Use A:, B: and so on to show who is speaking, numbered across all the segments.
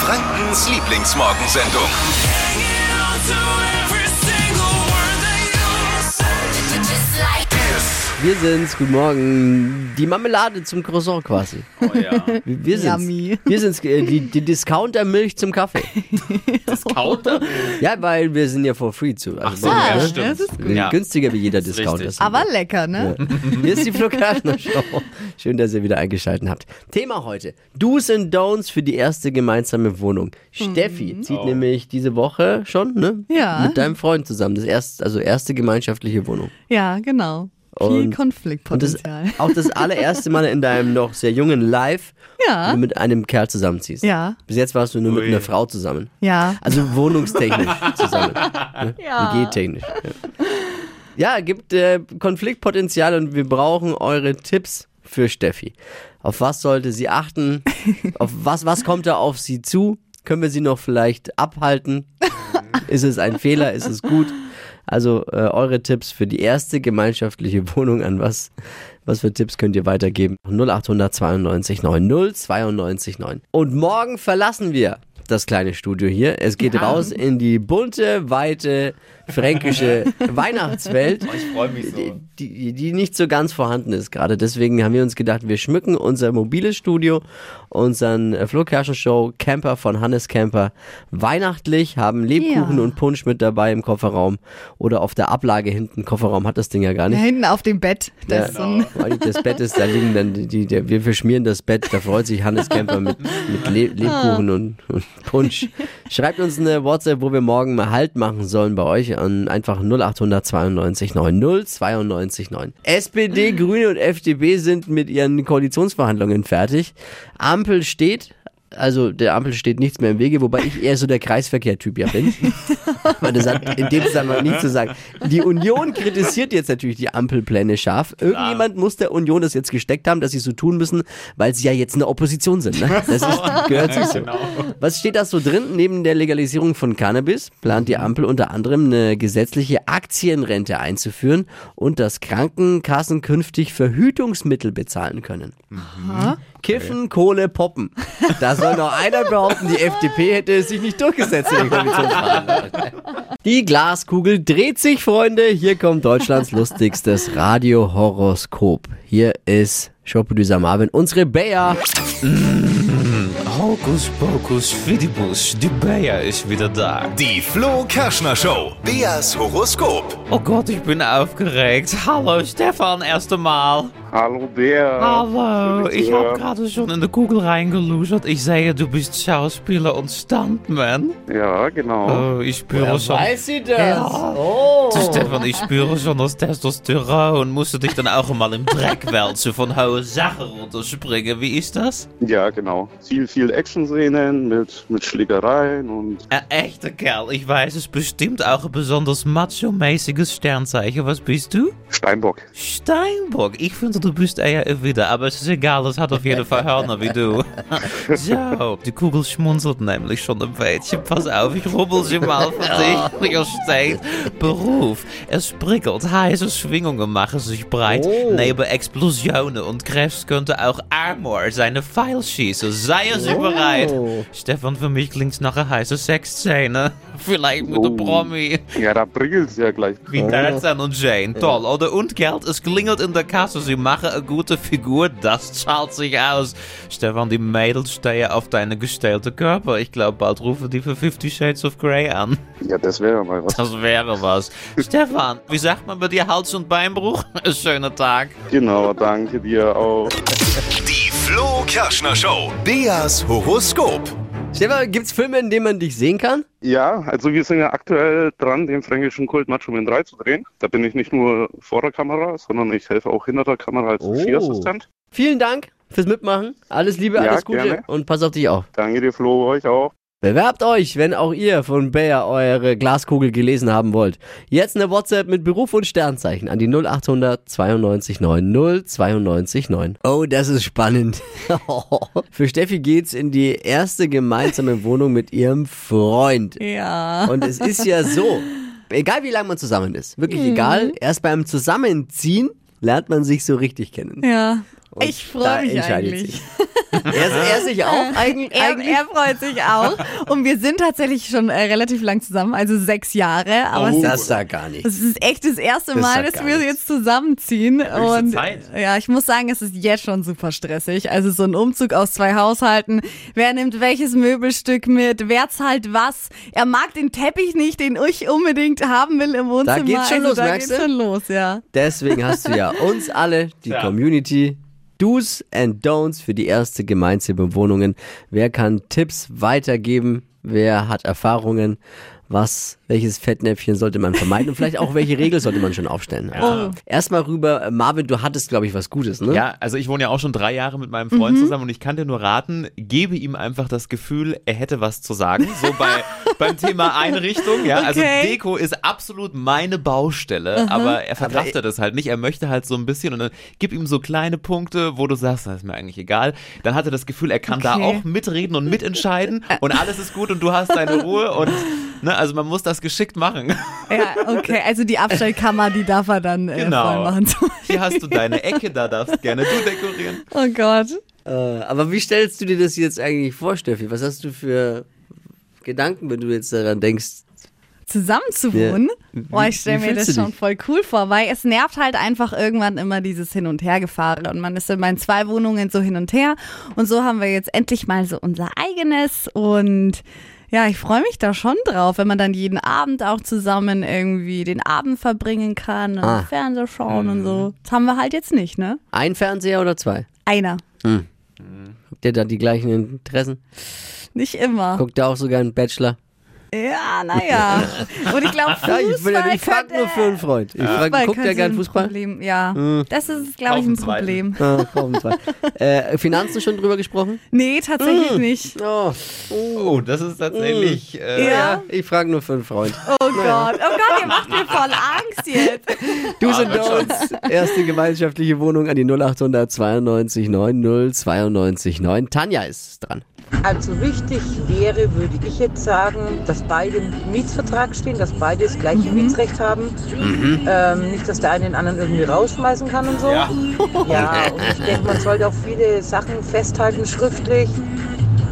A: Frankens Lieblingsmorgensendung.
B: Wir sind's, guten Morgen. Die Marmelade zum Croissant quasi.
C: Oh ja.
B: Wir wir sind's.
D: Yummy.
B: Wir sind's, äh, die, die Discounter-Milch zum Kaffee.
C: Counter?
B: Ja, weil wir sind ja for free zu. Also
C: Ach so, ja,
B: ne?
C: stimmt.
D: das ist
B: Wir sind
C: Ja.
B: Günstiger wie jeder
C: ist
B: Discounter.
C: richtig.
D: Aber lecker, ne?
B: Hier ist die Kerschner Show. Schön, dass ihr wieder eingeschaltet habt. Thema heute: Do's and Don'ts für die erste gemeinsame Wohnung. Steffi
D: Mhm.
B: zieht
C: Oh.
B: nämlich diese Woche schon, ne?
D: Ja.
B: Mit deinem Freund zusammen. Das erste, also erste gemeinschaftliche Wohnung.
D: Ja, genau. Viel
B: Und- Und das
D: Konfliktpotenzial.
B: auch das allererste Mal in deinem noch sehr jungen Live,
D: Ja.
B: wo du mit einem Kerl zusammenziehst.
D: Ja.
B: Bis jetzt warst du nur mit
C: Ui.
B: einer Frau zusammen.
D: Ja.
B: Also wohnungstechnisch zusammen. Ne?
D: Ja.
B: WG-technisch. Ja, ja gibt äh, Konfliktpotenzial und wir brauchen eure Tipps für Steffi. Auf was sollte sie achten? auf was, was kommt da auf sie zu? Können wir sie noch vielleicht abhalten? Ist es ein Fehler? Ist es gut? Also äh, eure Tipps für die erste gemeinschaftliche Wohnung an was? Was für Tipps könnt ihr weitergeben? 0800 92 9 092 9. Und morgen verlassen wir das kleine Studio hier. Es geht
D: Ja.
B: raus in die bunte, weite, fränkische Weihnachtswelt
C: Ich freue mich so.
B: die, die nicht so ganz vorhanden ist gerade. Deswegen haben wir uns gedacht, wir schmücken unser mobiles Studio, unseren äh, Flo Kerschner Show Camper von Hannes Camper weihnachtlich, haben Lebkuchen
D: Ja.
B: und Punsch mit dabei im Kofferraum oder auf der Ablage hinten. Kofferraum hat das Ding ja gar
D: Da
B: nicht.
D: hinten auf dem Bett. Das
B: Ja. Weil das Bett ist, da liegen dann die, die der, wir verschmieren das Bett, da freut sich Hannes Camper mit, mit Le Lebkuchen und, und Punsch. Schreibt uns eine WhatsApp, wo wir morgen mal Halt machen sollen bei euch an einfach 0800 92 9 092 9. SPD, Grüne und FDP sind mit ihren Koalitionsverhandlungen fertig. Ampel steht, also der Ampel steht nichts mehr im Wege, wobei ich eher so der Kreisverkehr-Typ ja bin. Weil das hat in dem Zusammenhang nichts zu sagen. Die Union kritisiert jetzt natürlich die Ampelpläne scharf. Irgendjemand muss der Union das jetzt gesteckt haben, dass sie so tun müssen, weil sie ja jetzt eine Opposition sind. Ne? Das ist, gehört sich so. Was steht da so drin? Neben der Legalisierung von Cannabis plant die Ampel unter anderem eine gesetzliche Aktienrente einzuführen und dass Krankenkassen künftig Verhütungsmittel bezahlen können. Kiffen, Kohle, Poppen. Da soll noch einer behaupten, die FDP hätte es sich nicht durchgesetzt in den Koalitionsverhandlungen. Die Glaskugel dreht sich, Freunde. Hier kommt Deutschlands lustigstes Radiohoroskop. Hier ist Showproducer Marvin, unsere Bea.
E: Hokus pokus fidibus, die Bea ist wieder da.
A: Die Flo Kerschner Show. Beas Horoskop.
E: Oh Gott, ich bin aufgeregt. Hallo Stefan, erste Mal.
F: Hallo Bär.
E: Hallo, ich habe gerade schon in die Kugel reingelusert. Ich sehe, du bist Schauspieler und Stuntman.
F: Ja, genau.
E: Oh, ich spüre schon.
B: sie das?
E: Ja.
B: Oh.
E: Stefan, ich spüre schon das Testosteron. Musst du dich dann auch mal im Dreck wälzen von hohe Sachen runterspringen? Wie ist das?
F: Ja, genau. Viel, viel Action-Szenen mit, mit Schlägereien und
E: Ein echter Kerl. Ich weiß es bestimmt auch ein besonders macho-mäßiges Sternzeichen. Was bist du?
F: Steinbock.
E: Steinbock. Ich finde, du bist eher ein Widder, aber es ist egal, es hat auf jeden Fall Hörner wie du. so, die Kugel schmunzelt nämlich schon ein bisschen. Pass auf, ich rubbel sie mal für dich. Hier steht Beruf. Es prickelt, heiße Schwingungen machen sich breit.
B: Oh.
E: Neben Explosionen und Krebs könnte auch Armor seine Pfeil schießen. Sei sie bereit. Stefan, für mich klingt's nach einer heißen Sexszene. Vielleicht mit der
F: Oh.
E: Promi.
F: Ja, da priegelt's ja gleich.
E: Wie Tarzan und Jane. Toll, oder? Und Geld, es klingelt in der Kasse. Sie machen eine gute Figur, das zahlt sich aus. Stefan, die Mädels stehen auf deine gestellte Körper. Ich glaube, bald rufen die für Fifty Shades of Grey an.
F: Ja, das wäre mal was.
E: Das wäre was. Stefan, wie sagt man bei dir Hals- und Beinbruch? Ein schöner Tag.
F: Genau, danke dir auch.
A: Die Flo Kerschner Show. Beas Horoskop.
B: Stefan, gibt's Filme, in denen man dich sehen kann?
F: Ja, also wir sind ja aktuell dran, den fränkischen Kult Macho Man 3 zu drehen. Da bin ich nicht nur vor der Kamera, sondern ich helfe auch hinter der Kamera als
B: Oh.
F: Regieassistent.
B: Vielen Dank fürs Mitmachen. Alles Liebe,
F: Ja,
B: alles Gute
F: gerne.
B: und pass auf dich auf.
F: Danke dir, Flo, euch auch.
B: Bewerbt euch, wenn auch ihr von Bayer eure Glaskugel gelesen haben wollt. Jetzt eine WhatsApp mit Beruf und Sternzeichen an die 0800 92 9 092 9. Oh, das ist spannend. Für Steffi geht's in die erste gemeinsame Wohnung mit ihrem Freund.
D: ja.
B: Und es ist ja so, egal wie lange man zusammen ist, wirklich egal, erst beim Zusammenziehen lernt man sich so richtig kennen.
D: Ja.
B: Und
D: Ich
B: da
D: freue mich eigentlich.
B: sich. Er, er sich auch eigentlich.
D: Er, er freut sich auch. Und wir sind tatsächlich schon äh, relativ lang zusammen, also sechs Jahre. Aber es,
B: das
D: ist,
B: da gar nicht.
D: es ist echt das erste
B: Das
D: Mal, dass wir
B: nichts.
D: jetzt zusammenziehen. Und
C: Zeit.
D: ja, ich muss sagen, es ist jetzt schon super stressig. Also so ein Umzug aus zwei Haushalten. Wer nimmt welches Möbelstück mit? Wer zahlt was? Er mag den Teppich nicht, den ich unbedingt haben will im Wohnzimmer.
B: geht's schon
D: also
B: los,
D: da
B: merkst
D: geht's
B: du?
D: schon los, ja.
B: Deswegen hast du ja uns alle, die
C: Ja.
B: Community, Do's and Don'ts für die erste gemeinsame Wohnungen. Wer kann Tipps weitergeben? Wer hat Erfahrungen? Was, welches Fettnäpfchen sollte man vermeiden? Und vielleicht auch, welche Regel sollte man schon aufstellen? Also, Erstmal rüber, äh, Marvin, du hattest, glaube ich, was Gutes, ne?
C: Ja, also ich wohne ja auch schon drei Jahre mit meinem Freund zusammen und ich kann dir nur raten, gebe ihm einfach das Gefühl, er hätte was zu sagen. So bei, beim Thema Einrichtung, ja. Also
D: Okay.
C: Deko ist absolut meine Baustelle, aber er verkraftet es halt nicht. Er möchte halt so ein bisschen und dann gib ihm so kleine Punkte, wo du sagst, das ist mir eigentlich egal. Dann hat er das Gefühl, er kann da
D: Okay.
C: auch mitreden und mitentscheiden und alles ist gut und du hast deine Ruhe und ne, also man muss das geschickt machen.
D: Ja, okay. Also die Abstellkammer, die darf er dann äh,
C: Genau.
D: voll machen.
C: Hier hast du deine Ecke, da darfst gerne du dekorieren.
D: Oh Gott.
B: Äh, aber wie stellst du dir das jetzt eigentlich vor, Steffi? Was hast du für Gedanken, wenn du jetzt daran denkst?
D: zusammen zu wohnen.
B: Wie-
D: Boah, ich stelle mir das schon
B: dich?
D: voll cool vor, weil es nervt halt einfach irgendwann immer dieses Hin- und Hergefahre. Und man ist immer in zwei Wohnungen so hin und her. Und so haben wir jetzt endlich mal so unser eigenes. Und ja, ich freue mich da schon drauf, wenn man dann jeden Abend auch zusammen irgendwie den Abend verbringen kann und
B: Ah.
D: Fernseher schauen und so. Das haben wir halt jetzt nicht, ne?
B: Ein Fernseher oder zwei?
D: Einer.
B: Habt ihr da die gleichen Interessen?
D: Nicht immer.
B: Guckt ihr auch sogar einen Bachelor?
D: Ja, naja. Und ich glaube,
B: Ja, ich, will ja-
D: Fußball
B: ich frag nur für einen Freund. Ich frag,
D: Fußball
B: guckt der
D: könnte
B: gern Fußball?
D: Problem. Ja, das ist, glaube ich, ein. Problem.
B: Ah, kaufen zwei. äh, Finanzen schon drüber gesprochen?
D: Nee, tatsächlich nicht.
B: Oh,
C: Oh, das ist tatsächlich. Äh,
D: Ja.
B: ja. Ich frage nur für einen Freund.
D: Oh Gott, oh Gott, ihr macht mir voll Angst jetzt.
B: Du sind Don'ts. Erste gemeinschaftliche Wohnung an die 0800 92 90 92 9. Tanja ist dran.
G: Also wichtig wäre, würde ich jetzt sagen, dass beide im Mietsvertrag stehen, dass beide das gleiche Mietsrecht haben. Ähm, nicht, dass der eine den anderen irgendwie rausschmeißen kann und so.
C: Ja.
G: Ja, und ich denke, man sollte auch viele Sachen festhalten schriftlich.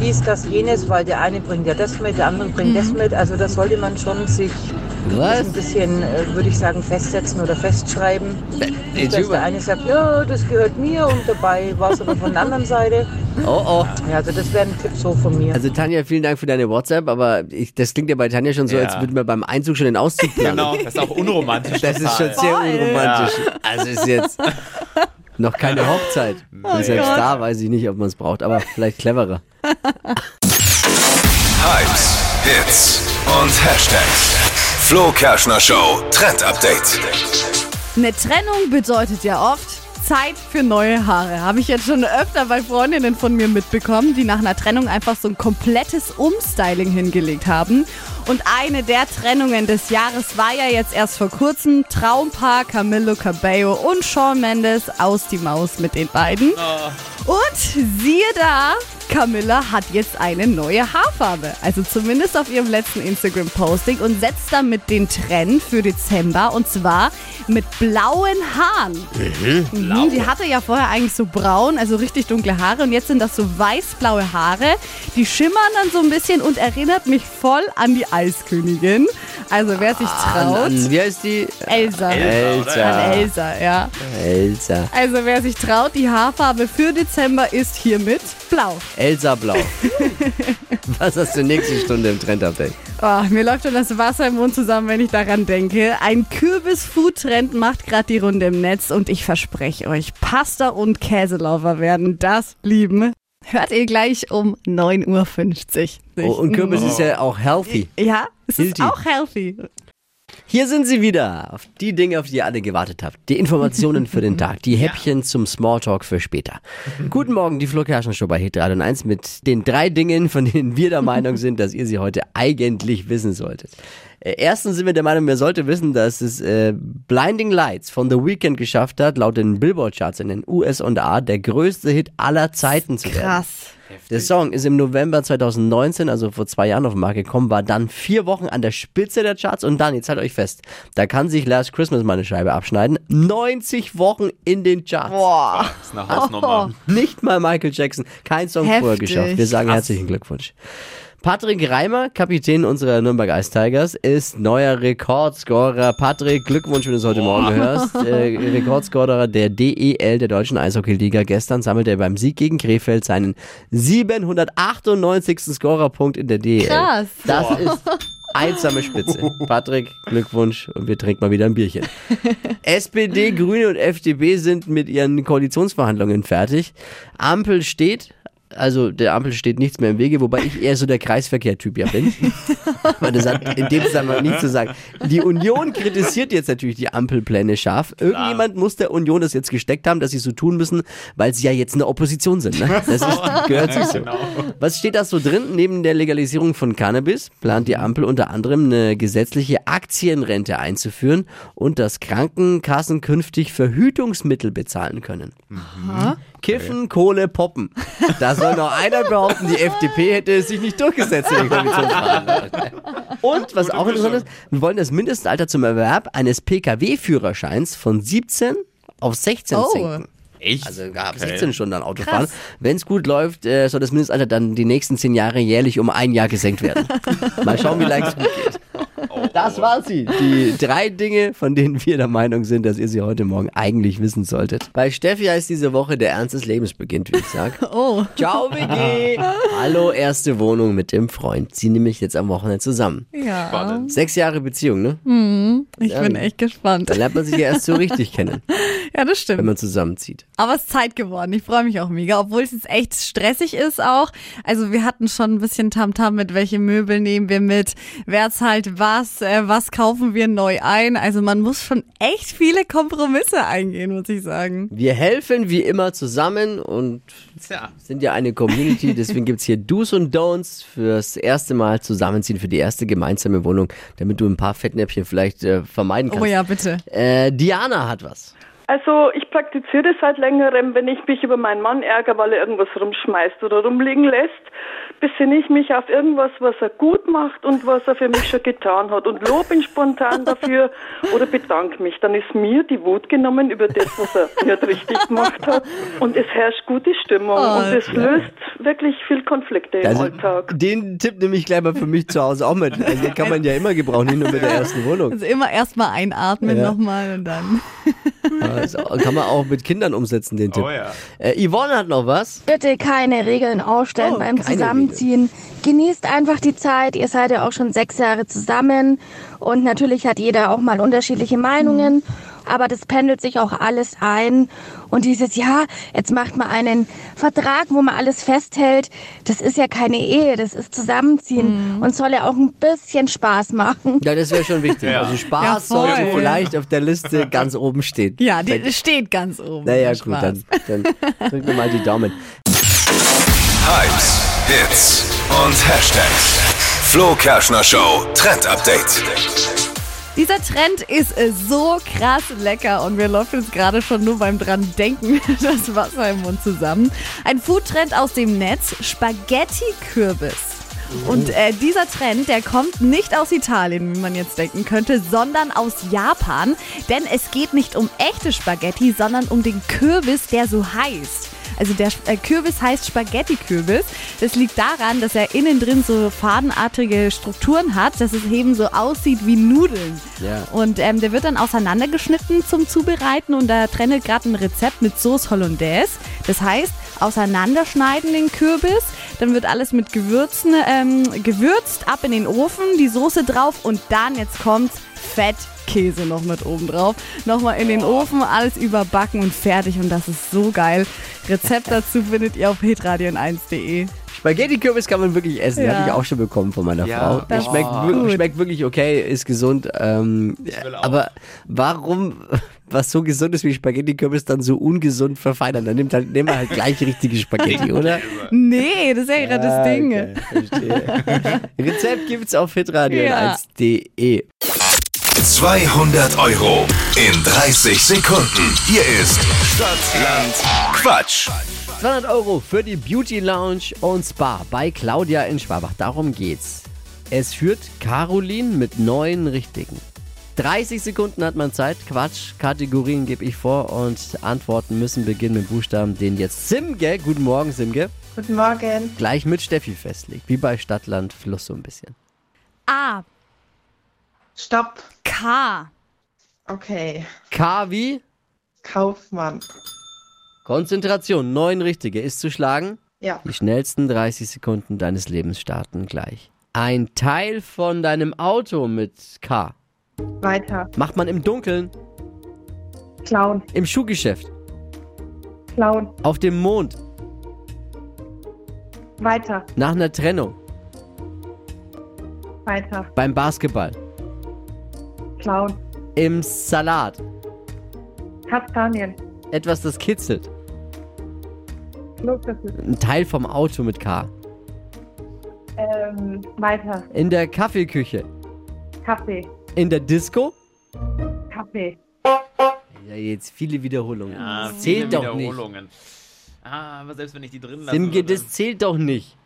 G: Dies, das, jenes, weil der eine bringt ja das mit, der andere bringt das mit. Also das sollte man schon sich
B: Was?
G: ein bisschen, äh, würde ich sagen, festsetzen oder festschreiben. Nicht, dass der eine sagt, ja, das gehört mir und dabei war es aber von der anderen Seite.
B: Oh, oh.
G: Ja, also das wäre ein Tipp so von mir.
B: Also Tanja, vielen Dank für deine WhatsApp, aber ich, das klingt ja bei Tanja schon so,
C: Ja.
B: als würde man beim Einzug schon den Auszug planen.
C: Genau, das ist auch unromantisch.
B: Das ist schon
C: total.
B: sehr unromantisch. Also ist jetzt noch keine Hochzeit. Und selbst
D: Gott.
B: da weiß ich nicht, ob man es braucht, aber vielleicht cleverer.
A: Hypes, Hits und Hashtags. Flo Kerschner Show Trend Update.
D: Eine Trennung bedeutet ja oft Zeit für neue Haare. Habe ich jetzt schon öfter bei Freundinnen von mir mitbekommen, die nach einer Trennung einfach so ein komplettes Umstyling hingelegt haben. Und eine der Trennungen des Jahres war ja jetzt erst vor kurzem Traumpaar Camilo Cabello und Shawn Mendes aus die Maus mit den beiden. Und siehe da, Camilla hat jetzt eine neue Haarfarbe. Also zumindest auf ihrem letzten Instagram-Posting und setzt damit den Trend für Dezember und zwar mit blauen Haaren. Mhm. Die hatte ja vorher eigentlich so braun, also richtig dunkle Haare und jetzt sind das so weiß-blaue Haare. Die schimmern dann so ein bisschen und erinnert mich voll an die Eiskönigin. Also wer sich
B: An,
D: traut,
B: an, wie heißt die?
D: Elsa.
B: Elsa.
D: An Elsa, ja.
B: Elsa.
D: Also wer sich traut, die Haarfarbe für Dezember ist hiermit blau.
B: Elsa Blau. Was hast du nächste Stunde im Trend-Update?
D: Oh, mir läuft schon das Wasser im Mund zusammen, wenn ich daran denke. Ein Kürbis-Food-Trend macht gerade die Runde im Netz und ich verspreche euch, Pasta und Käselaufer werden das lieben. Hört ihr gleich um 9.50 Uhr.
B: Oh, und Kürbis ist ja auch healthy.
D: Ja, es ist
B: Hilti.
D: auch healthy.
B: Hier sind sie wieder. Auf die Dinge, auf die ihr alle gewartet habt. Die Informationen für den Tag. Die Häppchen zum Smalltalk für später. Guten Morgen, die Flo Show bei Hit 3 und 1 mit den drei Dingen, von denen wir der Meinung sind, dass ihr sie heute eigentlich wissen solltet. Äh, erstens sind wir der Meinung, wer sollte wissen, dass es äh, Blinding Lights von The Weeknd geschafft hat, laut den Billboard-Charts in den US und A, der größte Hit aller Zeiten zu werden.
D: Krass.
B: Der Song ist im November 2019, also vor zwei Jahren auf den Markt gekommen, war dann vier Wochen an der Spitze der Charts und dann, jetzt haltet euch fest, da kann sich Last Christmas mal eine Scheibe abschneiden. 90 Wochen in den Charts.
D: Boah.
C: Das ist eine Hausnummer.
B: Nicht mal Michael Jackson, kein Song vorher
D: Heftig.
B: geschafft. Wir sagen herzlichen Glückwunsch. Patrick Reimer, Kapitän unserer Nürnberg Ice Tigers, ist neuer Rekordscorer. Patrick, Glückwunsch, wenn du es heute Morgen hörst. Äh, Rekordscorer der DEL, der Deutschen Eishockey-Liga. Gestern sammelte er beim Sieg gegen Krefeld seinen 798. Scorerpunkt in der DEL.
D: Krass.
B: Das ist einsame Spitze. Patrick, Glückwunsch und wir trinken mal wieder ein Bierchen. SPD, Grüne und FDP sind mit ihren Koalitionsverhandlungen fertig. Ampel steht. Also der Ampel steht nichts mehr im Wege, wobei ich eher so der Kreisverkehr-Typ ja bin. Weil das hat in dem Zusammenhang nichts zu sagen. Die Union kritisiert jetzt natürlich die Ampelpläne scharf. Irgendjemand muss der Union das jetzt gesteckt haben, dass sie so tun müssen, weil sie ja jetzt eine Opposition sind. Ne? Das ist, gehört sich so. Was steht da so drin? Neben der Legalisierung von Cannabis plant die Ampel unter anderem eine gesetzliche Aktienrente einzuführen und dass Krankenkassen künftig Verhütungsmittel bezahlen können. Kiffen, Kohle, Poppen. Da soll noch einer behaupten, die FDP hätte es sich nicht durchgesetzt in den Koalitionsverhandlungen. Und was auch interessant ist, wir wollen das Mindestalter zum Erwerb eines Pkw-Führerscheins von 17 auf 16
D: Oh.
B: senken.
C: Echt?
B: Also ab
C: Okay.
B: 16 Stunden dann Auto fahren. Wenn es gut läuft, äh, soll das Mindestalter dann die nächsten 10 Jahre jährlich um ein Jahr gesenkt werden. Mal schauen, wie lange es gut geht. Das war sie. Die drei Dinge, von denen wir der Meinung sind, dass ihr sie heute Morgen eigentlich wissen solltet. Bei Steffi heißt diese Woche der Ernst des Lebens beginnt, wie ich sag.
D: Oh.
B: Ciao, WG. Hallo, erste Wohnung mit dem Freund. Sie nehme ich jetzt am Wochenende zusammen.
D: Ja.
B: Sechs Jahre Beziehung, ne?
D: Ich bin echt gespannt.
B: Da lernt man sich ja erst so richtig kennen,
D: Ja, das
B: wenn
D: stimmt.
B: man zusammenzieht.
D: Aber es ist Zeit geworden. Ich freue mich auch mega, obwohl es jetzt echt stressig ist auch. Also wir hatten schon ein bisschen Tamtam mit, welche Möbel nehmen wir mit, wer zahlt was, äh, was kaufen wir neu ein. Also man muss schon echt viele Kompromisse eingehen, muss ich sagen.
B: Wir helfen wie immer zusammen und
C: Tja.
B: sind ja eine Community, deswegen gibt's hier Do's und Don'ts fürs erste Mal zusammenziehen für die erste gemeinsame Wohnung, damit du ein paar Fettnäpfchen vielleicht äh, vermeiden kannst.
D: Oh ja, bitte.
B: äh, Diana hat was.
H: Also ich praktiziere das seit längerem, wenn ich mich über meinen Mann ärgere, weil er irgendwas rumschmeißt oder rumliegen lässt, besinne ich mich auf irgendwas, was er gut macht und was er für mich schon getan hat und lobe ihn spontan dafür oder bedanke mich. Dann ist mir die Wut genommen über das, was er nicht richtig gemacht hat und es herrscht gute Stimmung
D: Oh,
H: und es löst wirklich viel Konflikte im
B: Also,
H: Alltag.
B: den Tipp nehme ich gleich mal für mich zu Hause auch mit. Also, den kann man ja immer gebrauchen, nicht nur mit der ersten Wohnung.
D: Also immer erstmal einatmen
B: Ja.
D: nochmal und dann.
B: Kann man auch mit Kindern umsetzen, den Tipp.
C: Oh ja.
B: Äh, Yvonne hat noch was.
I: Bitte keine Regeln aufstellen
B: Oh,
I: beim Zusammenziehen. Genießt einfach die Zeit. Ihr seid ja auch schon sechs Jahre zusammen. Und natürlich hat jeder auch mal unterschiedliche Meinungen. Aber das pendelt sich auch alles ein. Und dieses, ja, jetzt macht man einen Vertrag, wo man alles festhält. Das ist ja keine Ehe, das ist Zusammenziehen. Und soll ja auch ein bisschen Spaß machen.
B: Ja, das wäre schon wichtig.
C: Ja.
B: Also Spaß
D: Ja,
B: sollte vielleicht auf der Liste ganz oben stehen.
D: Ja, die steht ganz oben.
B: Naja,
D: Spaß.
B: gut, dann, dann drücken wir mal die Daumen.
A: Hypes, Hits und Hashtags. Flo Kerschner Show Trend Update.
D: Dieser Trend ist äh, so krass lecker und mir läuft jetzt gerade schon nur beim dran denken das Wasser im Mund zusammen. Ein Foodtrend aus dem Netz, Spaghetti-Kürbis. Und äh, dieser Trend, der kommt nicht aus Italien, wie man jetzt denken könnte, sondern aus Japan. Denn es geht nicht um echte Spaghetti, sondern um den Kürbis, der so heißt. Also der äh, Kürbis heißt Spaghetti-Kürbis. Das liegt daran, dass er innen drin so fadenartige Strukturen hat, dass es eben so aussieht wie Nudeln.
B: Ja.
D: Und ähm, der wird dann auseinandergeschnitten zum Zubereiten und da trennt gerade ein Rezept mit Sauce Hollandaise. Das heißt, auseinanderschneiden den Kürbis, dann wird alles mit Gewürzen ähm, gewürzt, ab in den Ofen, die Soße drauf und dann, jetzt kommt's, Fettkäse noch mit oben drauf. Nochmal in den Ofen, alles überbacken und fertig und das ist so geil. Rezept dazu findet ihr auf hitradion1.de.
B: Spaghetti-Kürbis kann man wirklich essen.
D: Ja.
B: Habe ich auch schon bekommen von meiner
C: Ja,
B: Frau.
C: das
B: schmeckt, wir- schmeckt wirklich okay, ist gesund. Ähm, aber warum, was so gesund ist wie Spaghetti-Kürbis, dann so ungesund verfeinern? Dann nimmt halt, nehmen wir halt gleich richtige Spaghetti, oder?
D: Nee, das ist ja gerade das Ding.
B: Okay, verstehe. Rezept gibt's auf hitradio
D: Ja.
B: 1.de.
A: 200 Euro in 30 Sekunden. Hier ist Stadtland Quatsch.
B: 200 Euro für die Beauty Lounge und Spa bei Claudia in Schwabach. Darum geht's. Es führt Caroline mit neun richtigen. 30 Sekunden hat man Zeit. Quatsch, Kategorien gebe ich vor und Antworten müssen beginnen mit Buchstaben, den jetzt Simge, guten Morgen Simge,
J: Guten Morgen.
B: gleich mit Steffi festlegt. Wie bei Stadtland Fluss so ein bisschen.
D: A.
J: Stopp.
D: K.
J: Okay.
B: K wie?
J: Kaufmann.
B: Konzentration, neun richtige. Ist zu schlagen?
J: Ja.
B: Die schnellsten 30 Sekunden deines Lebens starten gleich. Ein Teil von deinem Auto mit K.
J: Weiter.
B: Macht man im Dunkeln,
J: Clown.
B: im Schuhgeschäft,
J: Clown.
B: auf dem Mond,
J: Weiter.
B: nach einer Trennung,
J: Weiter.
B: beim Basketball,
J: Clown.
B: im Salat.
J: Kastanien.
B: Etwas, das kitzelt.
J: Klopapier.
B: Ein Teil vom Auto mit K.
J: Ähm, weiter.
B: In der Kaffeeküche.
J: Kaffee.
B: In der Disco.
J: Kaffee.
B: Ja, jetzt viele Wiederholungen.
C: Ah,
B: das
C: viele
B: zählt doch nicht.
C: Wiederholungen. Ah, aber selbst wenn ich die drin lasse.
B: Simge,
C: würde-
B: das zählt doch nicht.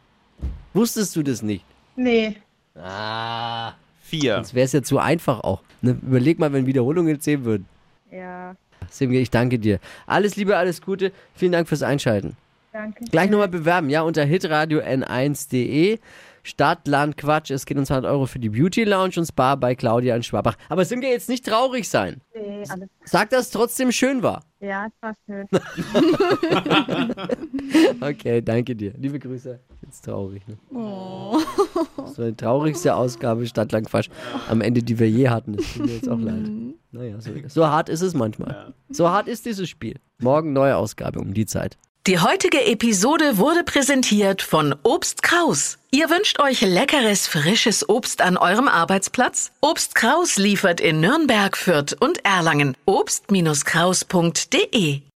B: Wusstest du das nicht?
J: Nee.
B: Ah.
C: Vier.
B: Sonst wäre es ja zu einfach auch. Ne? Überleg mal, wenn Wiederholungen zählen würden.
J: Ja.
B: Simge, ich danke dir. Alles Liebe, alles Gute. Vielen Dank fürs Einschalten.
J: Danke.
B: Gleich nochmal bewerben, ja, unter hitradio n1.de. Stadt, Land, Quatsch. Es geht uns 100 Euro für die Beauty Lounge und Spa bei Claudia in Schwabach. Aber Simge, jetzt nicht traurig sein.
J: Nee, alles.
B: Sag, dass es trotzdem schön war.
J: Ja, es war schön.
B: Okay, danke dir. Liebe Grüße. Jetzt traurig, ne? Das war die traurigste Ausgabe Stadtland Quatsch am Ende, die wir je hatten. Das tut mir jetzt auch leid. Naja, so, so hart ist es manchmal. So hart ist dieses Spiel. Morgen neue Ausgabe um die Zeit.
K: Die heutige Episode wurde präsentiert von Obst Kraus. Ihr wünscht euch leckeres, frisches Obst an eurem Arbeitsplatz? Obst Kraus liefert in Nürnberg, Fürth und Erlangen. Obst-Kraus.de